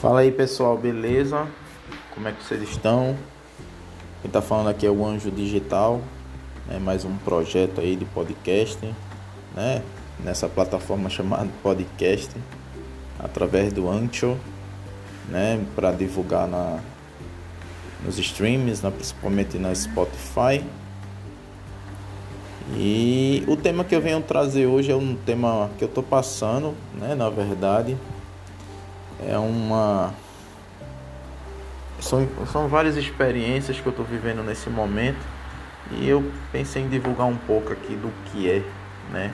Fala aí pessoal, beleza? Como é que vocês estão? Quem tá falando aqui é o Anjo Digital, né? mais um projeto aí de podcast, né? Nessa plataforma chamada podcast, através do Ancho, né? Para divulgar na, nos streams, principalmente na Spotify. E o tema que eu venho trazer hoje é um tema que eu tô passando, né? Na verdade, é uma são, são várias experiências que eu estou vivendo nesse momento e eu pensei em divulgar um pouco aqui do que é, né?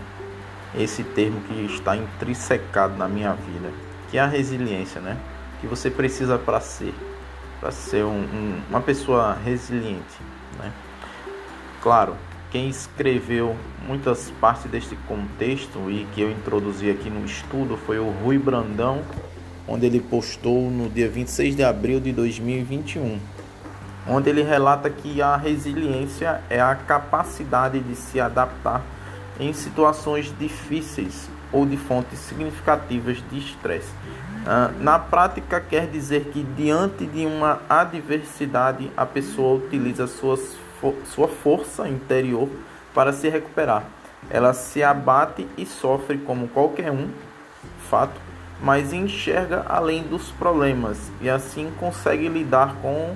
Esse termo que está intrissecado na minha vida, que é a resiliência, né? Que você precisa para ser, para ser um, um, uma pessoa resiliente, né? Claro, quem escreveu muitas partes deste contexto e que eu introduzi aqui no estudo foi o Rui Brandão onde ele postou no dia 26 de abril de 2021, onde ele relata que a resiliência é a capacidade de se adaptar em situações difíceis ou de fontes significativas de estresse. Ah, na prática, quer dizer que diante de uma adversidade, a pessoa utiliza suas, sua força interior para se recuperar. Ela se abate e sofre como qualquer um, fato, mas enxerga além dos problemas e assim consegue lidar com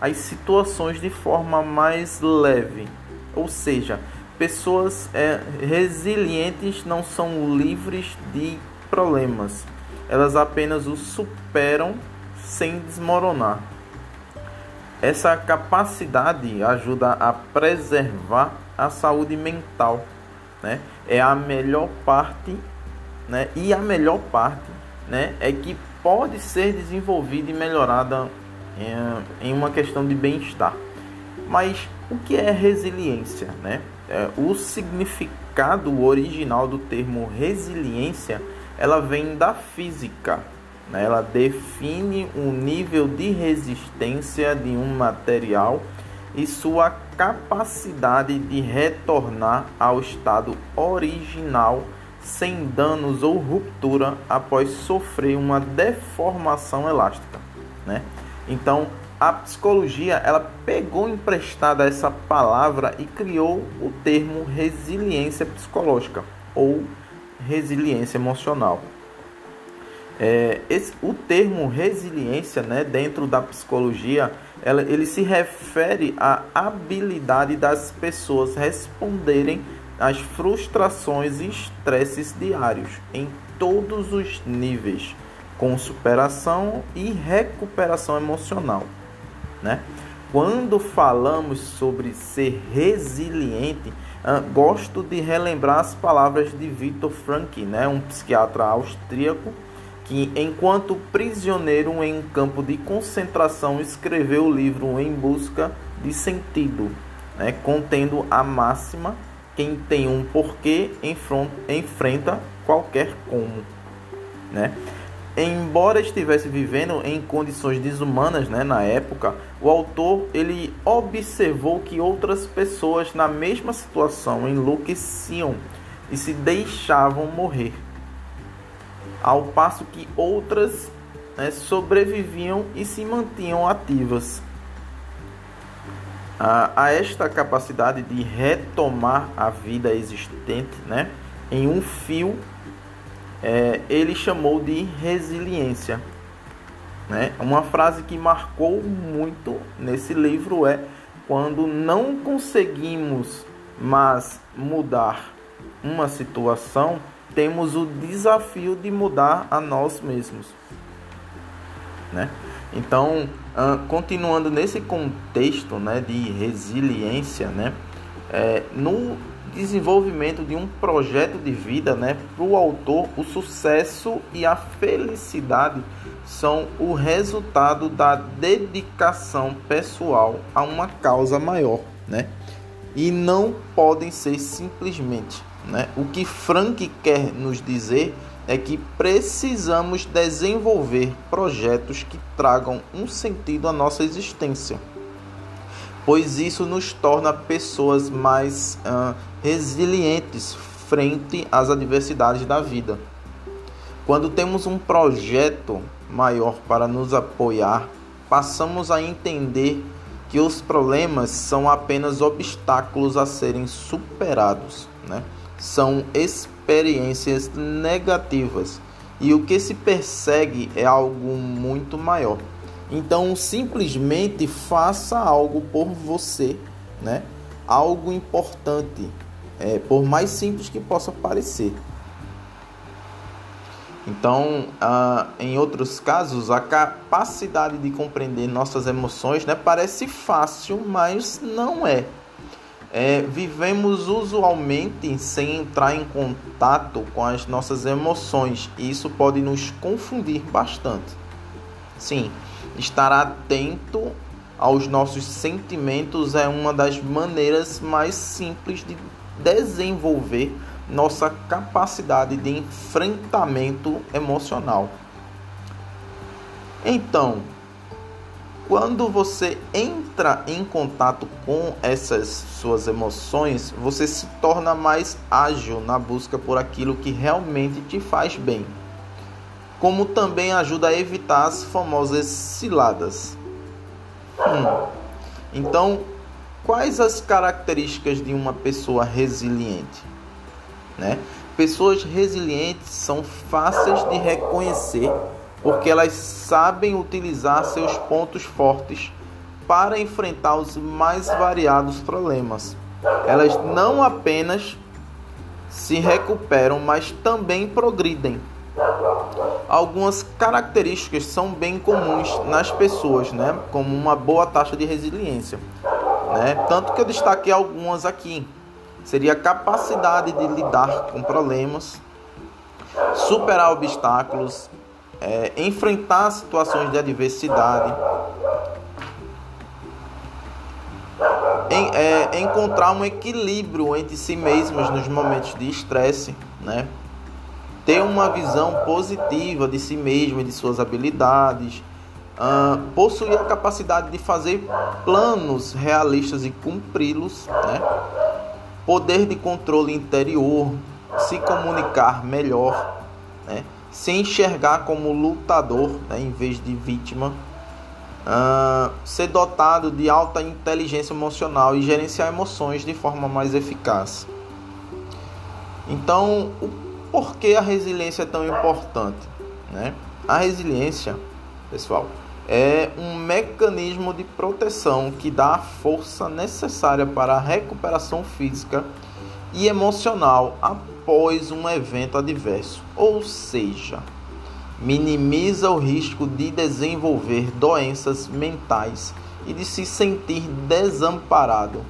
as situações de forma mais leve. Ou seja, pessoas é, resilientes não são livres de problemas, elas apenas os superam sem desmoronar. Essa capacidade ajuda a preservar a saúde mental, né? É a melhor parte né? E a melhor parte, né, é que pode ser desenvolvida e melhorada em, em uma questão de bem-estar. Mas o que é resiliência, né? É, o significado original do termo resiliência, ela vem da física. Né? Ela define o nível de resistência de um material e sua capacidade de retornar ao estado original sem danos ou ruptura após sofrer uma deformação elástica, né? Então, a psicologia ela pegou emprestada essa palavra e criou o termo resiliência psicológica ou resiliência emocional. É, esse, o termo resiliência, né, dentro da psicologia, ela, ele se refere à habilidade das pessoas responderem as frustrações e estresses diários em todos os níveis, com superação e recuperação emocional, né? Quando falamos sobre ser resiliente, uh, gosto de relembrar as palavras de Viktor Frankl, né, um psiquiatra austríaco que, enquanto prisioneiro em um campo de concentração, escreveu o livro Em Busca de Sentido, né, contendo a máxima quem tem um porquê enfrenta qualquer como, né? Embora estivesse vivendo em condições desumanas, né, na época, o autor ele observou que outras pessoas na mesma situação enlouqueciam e se deixavam morrer, ao passo que outras né, sobreviviam e se mantinham ativas a, a esta capacidade de retomar a vida existente né, em um fio, é, ele chamou de resiliência. Né? Uma frase que marcou muito nesse livro é: quando não conseguimos mais mudar uma situação, temos o desafio de mudar a nós mesmos. Né? Então, uh, continuando nesse contexto né, de resiliência, né, é, no desenvolvimento de um projeto de vida, né, para o autor, o sucesso e a felicidade são o resultado da dedicação pessoal a uma causa maior, né? E não podem ser simplesmente, né? O que Frank quer nos dizer é que precisamos desenvolver projetos que tragam um sentido à nossa existência, pois isso nos torna pessoas mais uh, resilientes frente às adversidades da vida. Quando temos um projeto maior para nos apoiar, passamos a entender que os problemas são apenas obstáculos a serem superados, né? São negativas e o que se persegue é algo muito maior. Então, simplesmente faça algo por você, né? Algo importante, é, por mais simples que possa parecer. Então, ah, em outros casos, a capacidade de compreender nossas emoções né, parece fácil, mas não é. É. Vivemos usualmente sem entrar em contato com as nossas emoções e isso pode nos confundir bastante. Sim, estar atento aos nossos sentimentos é uma das maneiras mais simples de desenvolver nossa capacidade de enfrentamento emocional. Então, quando você entra em contato com essas suas emoções, você se torna mais ágil na busca por aquilo que realmente te faz bem. Como também ajuda a evitar as famosas ciladas. Hum. Então, quais as características de uma pessoa resiliente? Né? Pessoas resilientes são fáceis de reconhecer porque elas sabem utilizar seus pontos fortes para enfrentar os mais variados problemas. Elas não apenas se recuperam, mas também progridem. Algumas características são bem comuns nas pessoas, né? como uma boa taxa de resiliência. Né? Tanto que eu destaquei algumas aqui seria a capacidade de lidar com problemas, superar obstáculos, é, enfrentar situações de adversidade, em, é, encontrar um equilíbrio entre si mesmos nos momentos de estresse, né? ter uma visão positiva de si mesmo e de suas habilidades, uh, possuir a capacidade de fazer planos realistas e cumpri-los, né? poder de controle interior, se comunicar melhor, né? Se enxergar como lutador né? em vez de vítima, uh, ser dotado de alta inteligência emocional e gerenciar emoções de forma mais eficaz. Então, o porquê a resiliência é tão importante? Né? A resiliência, pessoal, é um mecanismo de proteção que dá a força necessária para a recuperação física e emocional um evento adverso, ou seja, minimiza o risco de desenvolver doenças mentais e de se sentir desamparado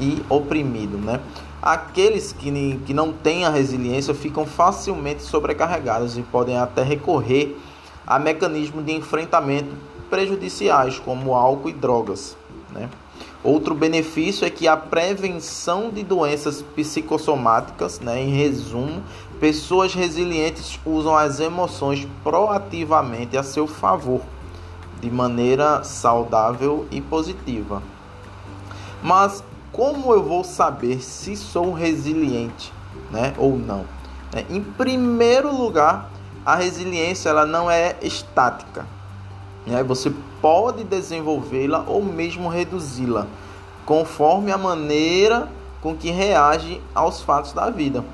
e oprimido, né? Aqueles que, que não têm a resiliência ficam facilmente sobrecarregados e podem até recorrer a mecanismos de enfrentamento prejudiciais, como álcool e drogas. Né? Outro benefício é que a prevenção de doenças psicossomáticas, né? em resumo, pessoas resilientes usam as emoções proativamente a seu favor, de maneira saudável e positiva. Mas como eu vou saber se sou resiliente né? ou não? Em primeiro lugar, a resiliência ela não é estática. Né? Você pode desenvolvê-la ou mesmo reduzi-la, conforme a maneira com que reage aos fatos da vida.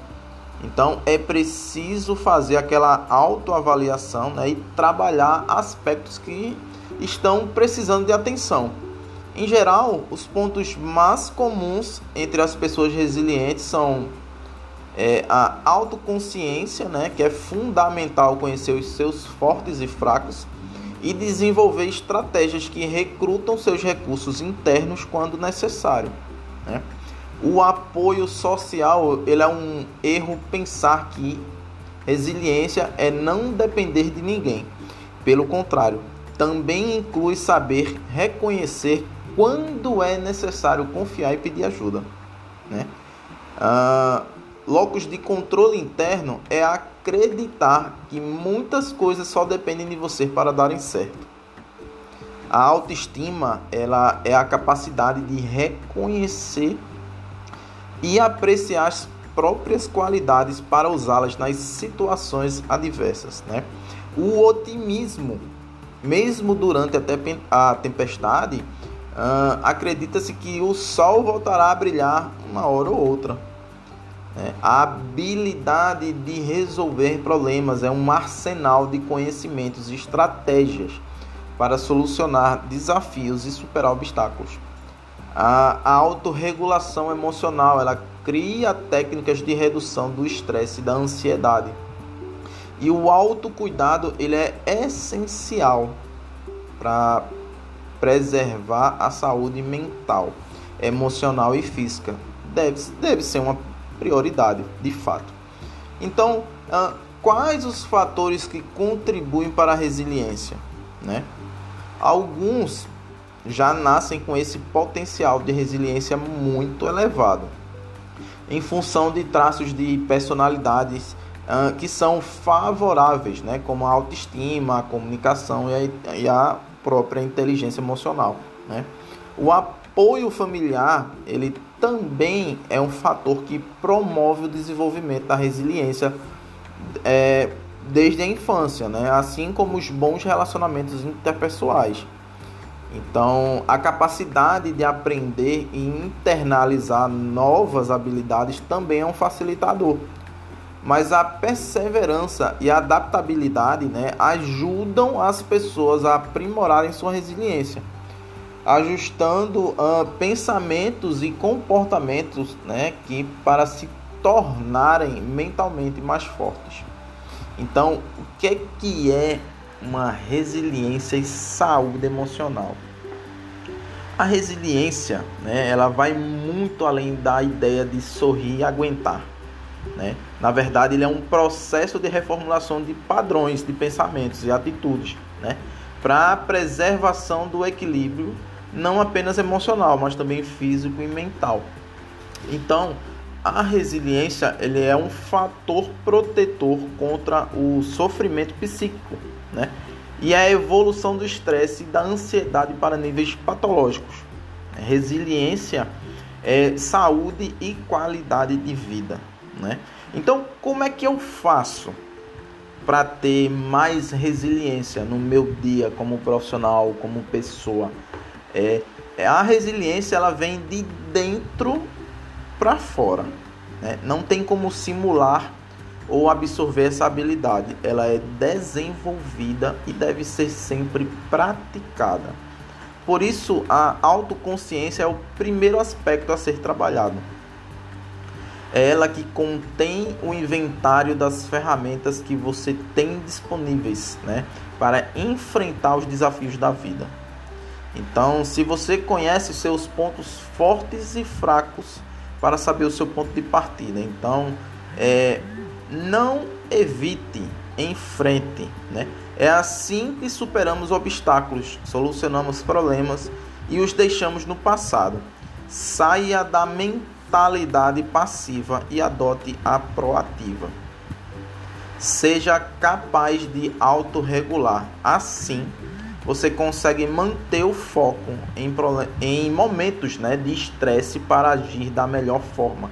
Então é preciso fazer aquela autoavaliação né, e trabalhar aspectos que estão precisando de atenção. Em geral, os pontos mais comuns entre as pessoas resilientes são é, a autoconsciência, né, que é fundamental conhecer os seus fortes e fracos e desenvolver estratégias que recrutam seus recursos internos quando necessário. Né? O apoio social ele é um erro pensar que resiliência é não depender de ninguém. Pelo contrário, também inclui saber reconhecer quando é necessário confiar e pedir ajuda. Né? Ah, locus de controle interno é acreditar que muitas coisas só dependem de você para darem certo. A autoestima ela é a capacidade de reconhecer e apreciar as próprias qualidades para usá-las nas situações adversas. Né? O otimismo, mesmo durante a tempestade, acredita-se que o sol voltará a brilhar uma hora ou outra. Né? A habilidade de resolver problemas é um arsenal de conhecimentos e estratégias para solucionar desafios e superar obstáculos. A, a autorregulação emocional, ela cria técnicas de redução do estresse e da ansiedade. E o autocuidado, ele é essencial para preservar a saúde mental, emocional e física. Deve, deve ser uma prioridade, de fato. Então, quais os fatores que contribuem para a resiliência? Né? Alguns já nascem com esse potencial de resiliência muito elevado, em função de traços de personalidades uh, que são favoráveis, né, como a autoestima, a comunicação e a, e a própria inteligência emocional. Né? O apoio familiar ele também é um fator que promove o desenvolvimento da resiliência é, desde a infância, né? assim como os bons relacionamentos interpessoais. Então, a capacidade de aprender e internalizar novas habilidades também é um facilitador. Mas a perseverança e a adaptabilidade né, ajudam as pessoas a aprimorarem sua resiliência, ajustando uh, pensamentos e comportamentos né, que para se tornarem mentalmente mais fortes. Então, o que é, que é uma resiliência e saúde emocional. A resiliência, né, ela vai muito além da ideia de sorrir e aguentar. Né? Na verdade, ele é um processo de reformulação de padrões de pensamentos e atitudes né? para a preservação do equilíbrio, não apenas emocional, mas também físico e mental. Então, a resiliência ele é um fator protetor contra o sofrimento psíquico né? E a evolução do estresse e da ansiedade para níveis patológicos. Resiliência é saúde e qualidade de vida, né? Então, como é que eu faço para ter mais resiliência no meu dia como profissional, como pessoa? É, a resiliência ela vem de dentro para fora, né? Não tem como simular ou absorver essa habilidade. Ela é desenvolvida e deve ser sempre praticada. Por isso, a autoconsciência é o primeiro aspecto a ser trabalhado. É ela que contém o inventário das ferramentas que você tem disponíveis né, para enfrentar os desafios da vida. Então, se você conhece seus pontos fortes e fracos para saber o seu ponto de partida, então é, não evite, enfrente, né? É assim que superamos obstáculos, solucionamos problemas e os deixamos no passado. Saia da mentalidade passiva e adote a proativa. Seja capaz de autorregular. Assim, você consegue manter o foco em, em momentos né, de estresse para agir da melhor forma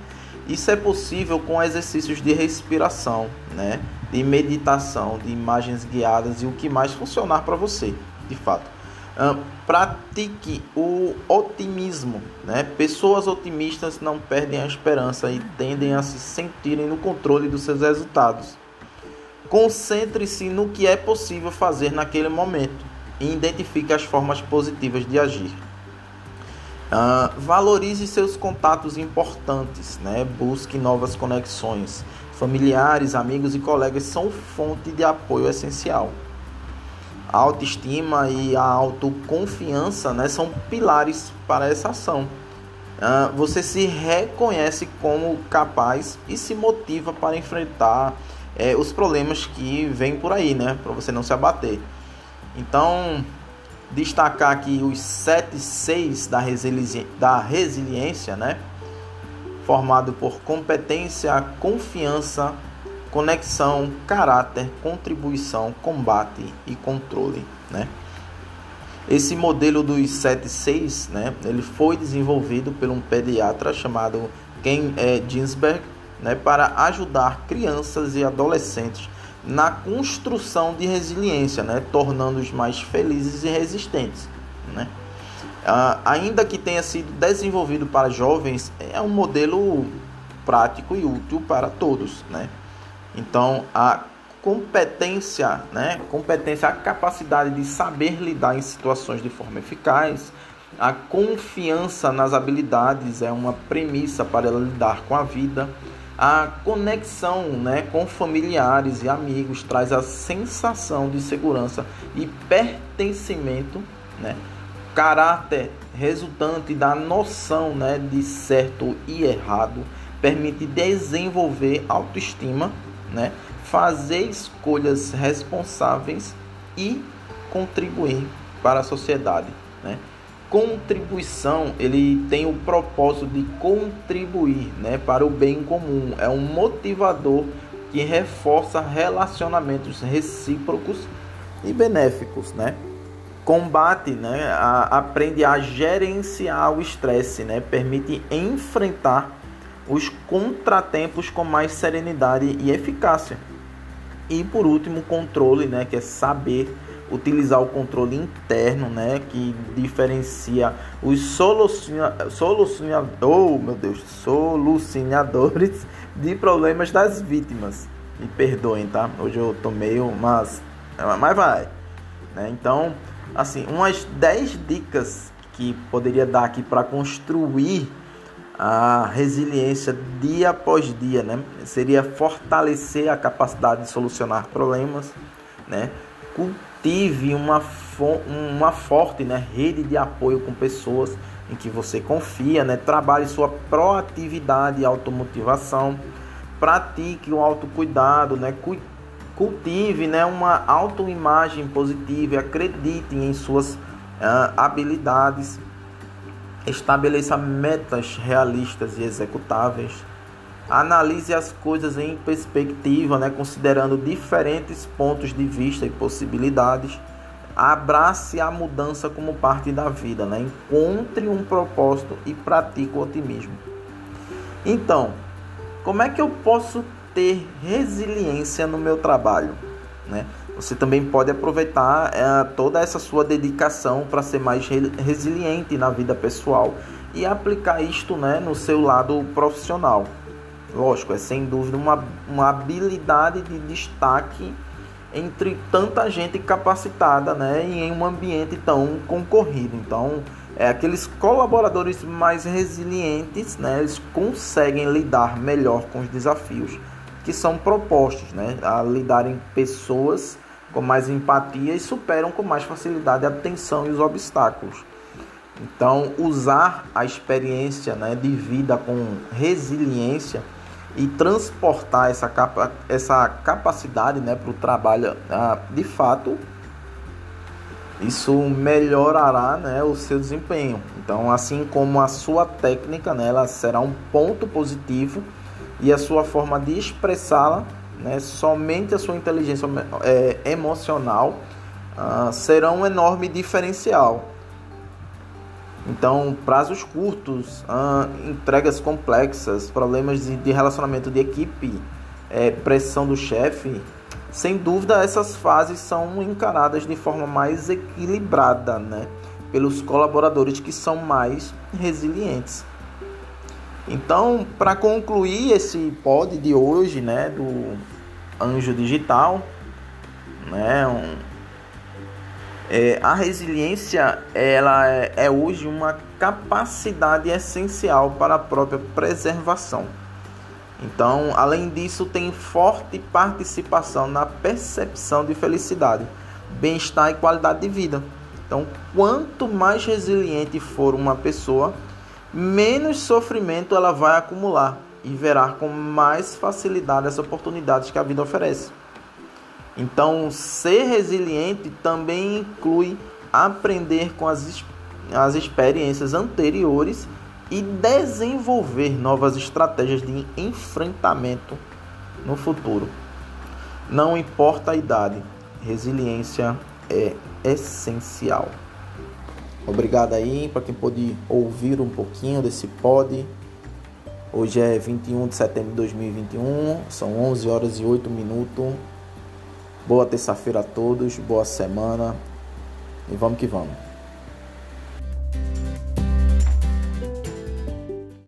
isso é possível com exercícios de respiração, né? de meditação, de imagens guiadas e o que mais funcionar para você, de fato. Uh, pratique o otimismo. Né? Pessoas otimistas não perdem a esperança e tendem a se sentirem no controle dos seus resultados. Concentre-se no que é possível fazer naquele momento e identifique as formas positivas de agir. Uh, valorize seus contatos importantes, né? busque novas conexões. Familiares, amigos e colegas são fonte de apoio essencial. A autoestima e a autoconfiança né, são pilares para essa ação. Uh, você se reconhece como capaz e se motiva para enfrentar é, os problemas que vêm por aí, né? Para você não se abater. Então, destacar aqui os sete seis da, resili da resiliência, né? Formado por competência, confiança, conexão, caráter, contribuição, combate e controle, né? Esse modelo dos 7-6, né, ele foi desenvolvido por um pediatra chamado Ken é, Ginsberg né, para ajudar crianças e adolescentes na construção de resiliência, né, tornando-os mais felizes e resistentes. Né. Ah, ainda que tenha sido desenvolvido para jovens, é um modelo prático e útil para todos. Né. Então, a competência, né, competência, a capacidade de saber lidar em situações de forma eficaz, a confiança nas habilidades é uma premissa para lidar com a vida. A conexão né, com familiares e amigos traz a sensação de segurança e pertencimento, né, caráter resultante da noção né, de certo e errado, permite desenvolver autoestima, né, fazer escolhas responsáveis e contribuir para a sociedade. Né? Contribuição ele tem o propósito de contribuir né, para o bem comum. É um motivador que reforça relacionamentos recíprocos e benéficos, né? Combate, né? A, aprende a gerenciar o estresse, né? Permite enfrentar os contratempos com mais serenidade e eficácia. E por último, controle, né? Que é saber utilizar o controle interno, né, que diferencia os soluciona, soluciona, oh, meu Deus, solucionadores de problemas das vítimas. Me perdoem, tá? Hoje eu tô meio, mas, mas vai. Né? Então, assim, umas 10 dicas que poderia dar aqui para construir a resiliência dia após dia, né? Seria fortalecer a capacidade de solucionar problemas, né? Tive uma, uma forte né, rede de apoio com pessoas em que você confia, né? trabalhe sua proatividade e automotivação, pratique o autocuidado, né? cultive né, uma autoimagem positiva, acredite em suas uh, habilidades, estabeleça metas realistas e executáveis Analise as coisas em perspectiva, né, considerando diferentes pontos de vista e possibilidades. Abrace a mudança como parte da vida, né? encontre um propósito e pratique o otimismo. Então, como é que eu posso ter resiliência no meu trabalho? Né? Você também pode aproveitar é, toda essa sua dedicação para ser mais resiliente na vida pessoal e aplicar isto né, no seu lado profissional. Lógico, é sem dúvida uma, uma habilidade de destaque entre tanta gente capacitada né, e em um ambiente tão concorrido. Então, é, aqueles colaboradores mais resilientes, né, eles conseguem lidar melhor com os desafios que são propostos, né, a lidarem pessoas com mais empatia e superam com mais facilidade a tensão e os obstáculos. Então, usar a experiência né, de vida com resiliência e transportar essa, capa, essa capacidade né, para o trabalho, ah, de fato, isso melhorará né, o seu desempenho. Então, assim como a sua técnica, né, ela será um ponto positivo e a sua forma de expressá-la, né, somente a sua inteligência é, emocional, ah, será um enorme diferencial. Então, prazos curtos, entregas complexas, problemas de, de relacionamento de equipe, é, pressão do chefe, sem dúvida essas fases são encaradas de forma mais equilibrada, né? Pelos colaboradores que são mais resilientes. Então, para concluir esse pod de hoje, né, do Anjo Digital, né, um, é, a resiliência ela é, é hoje uma capacidade essencial para a própria preservação. Então, além disso, tem forte participação na percepção de felicidade, bem-estar e qualidade de vida. Então, quanto mais resiliente for uma pessoa, menos sofrimento ela vai acumular e verá com mais facilidade as oportunidades que a vida oferece. Então, ser resiliente também inclui aprender com as, as experiências anteriores e desenvolver novas estratégias de enfrentamento no futuro. Não importa a idade, resiliência é essencial. Obrigado aí para quem pôde ouvir um pouquinho desse pod. Hoje é 21 de setembro de 2021, são 11 horas e 8 minutos. Boa terça-feira a todos, boa semana e vamos que vamos.